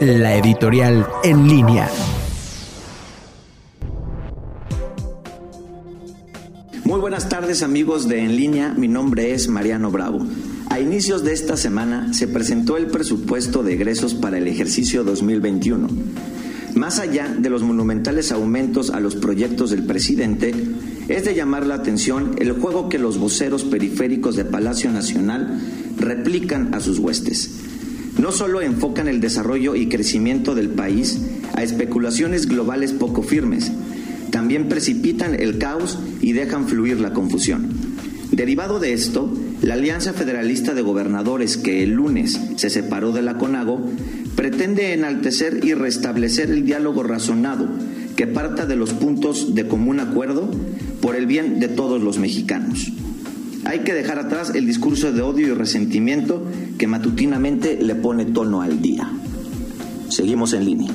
la editorial en línea. Muy buenas tardes amigos de En línea, mi nombre es Mariano Bravo. A inicios de esta semana se presentó el presupuesto de egresos para el ejercicio 2021. Más allá de los monumentales aumentos a los proyectos del presidente, es de llamar la atención el juego que los voceros periféricos de Palacio Nacional replican a sus huestes. No solo enfocan el desarrollo y crecimiento del país a especulaciones globales poco firmes, también precipitan el caos y dejan fluir la confusión. Derivado de esto, la Alianza Federalista de Gobernadores, que el lunes se separó de la CONAGO, pretende enaltecer y restablecer el diálogo razonado que parta de los puntos de común acuerdo por el bien de todos los mexicanos. Hay que dejar atrás el discurso de odio y resentimiento que matutinamente le pone tono al día. Seguimos en línea.